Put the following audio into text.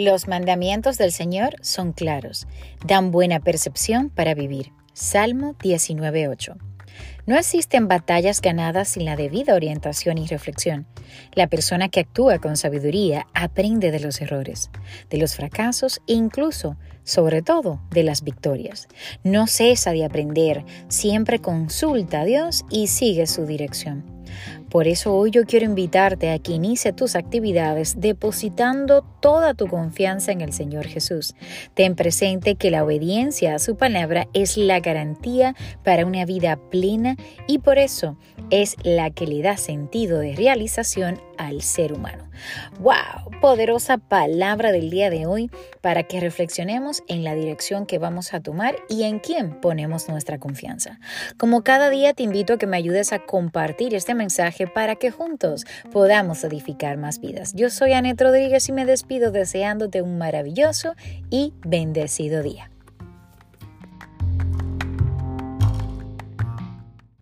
Los mandamientos del Señor son claros, dan buena percepción para vivir. Salmo 19.8. No existen batallas ganadas sin la debida orientación y reflexión. La persona que actúa con sabiduría aprende de los errores, de los fracasos e incluso, sobre todo, de las victorias. No cesa de aprender, siempre consulta a Dios y sigue su dirección. Por eso hoy yo quiero invitarte a que inicie tus actividades depositando toda tu confianza en el Señor Jesús. Ten presente que la obediencia a su palabra es la garantía para una vida plena y por eso es la que le da sentido de realización al ser humano. ¡Wow! Poderosa palabra del día de hoy para que reflexionemos en la dirección que vamos a tomar y en quién ponemos nuestra confianza. Como cada día te invito a que me ayudes a compartir este mensaje para que juntos podamos edificar más vidas. Yo soy Anet Rodríguez y me despido deseándote un maravilloso y bendecido día.